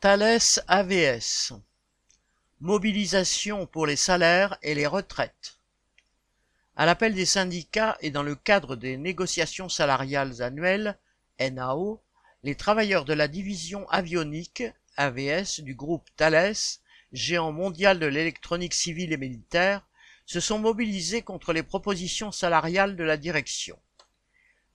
Thales AVS Mobilisation pour les salaires et les retraites. À l'appel des syndicats et dans le cadre des négociations salariales annuelles, NAO, les travailleurs de la division avionique, AVS, du groupe Thales, géant mondial de l'électronique civile et militaire, se sont mobilisés contre les propositions salariales de la direction.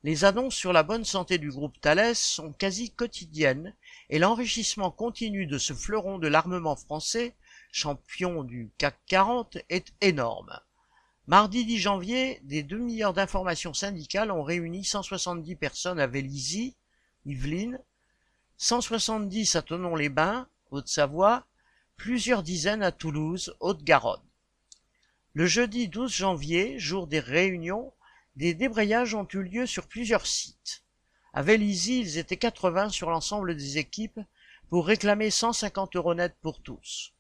Les annonces sur la bonne santé du groupe Thales sont quasi quotidiennes et l'enrichissement continu de ce fleuron de l'armement français, champion du CAC 40, est énorme. Mardi 10 janvier, des demi-heures d'information syndicales ont réuni 170 personnes à Vélizy, Yvelines, 170 à Tonon-les-Bains, Haute-Savoie, plusieurs dizaines à Toulouse, Haute-Garonne. Le jeudi 12 janvier, jour des réunions, des débrayages ont eu lieu sur plusieurs sites. À Vélizy, ils étaient 80 sur l'ensemble des équipes pour réclamer 150 euros net pour tous.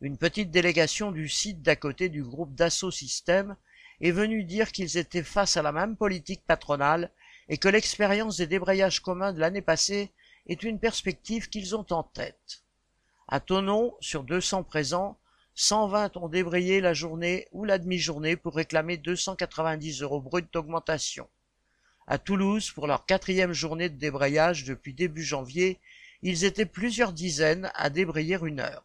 Une petite délégation du site d'à côté du groupe Dassault Systèmes est venue dire qu'ils étaient face à la même politique patronale et que l'expérience des débrayages communs de l'année passée est une perspective qu'ils ont en tête. À Tonon, sur 200 présents, 120 ont débrayé la journée ou la demi-journée pour réclamer 290 euros bruts d'augmentation. À Toulouse, pour leur quatrième journée de débrayage depuis début janvier, ils étaient plusieurs dizaines à débrayer une heure.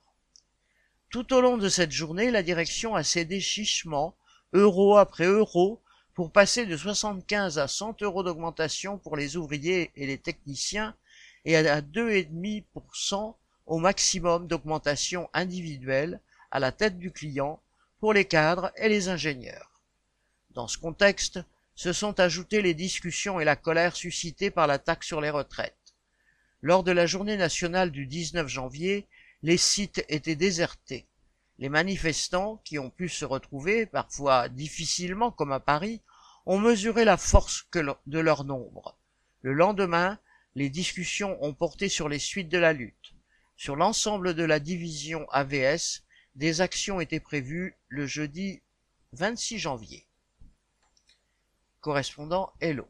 Tout au long de cette journée, la direction a cédé chichement, euro après euro, pour passer de 75 à 100 euros d'augmentation pour les ouvriers et les techniciens et à 2,5% au maximum d'augmentation individuelle à la tête du client pour les cadres et les ingénieurs. Dans ce contexte, se sont ajoutées les discussions et la colère suscitées par la taxe sur les retraites. Lors de la journée nationale du 19 janvier, les sites étaient désertés. Les manifestants, qui ont pu se retrouver, parfois difficilement comme à Paris, ont mesuré la force de leur nombre. Le lendemain, les discussions ont porté sur les suites de la lutte. Sur l'ensemble de la division AVS, des actions étaient prévues le jeudi 26 janvier. Correspondant Hello.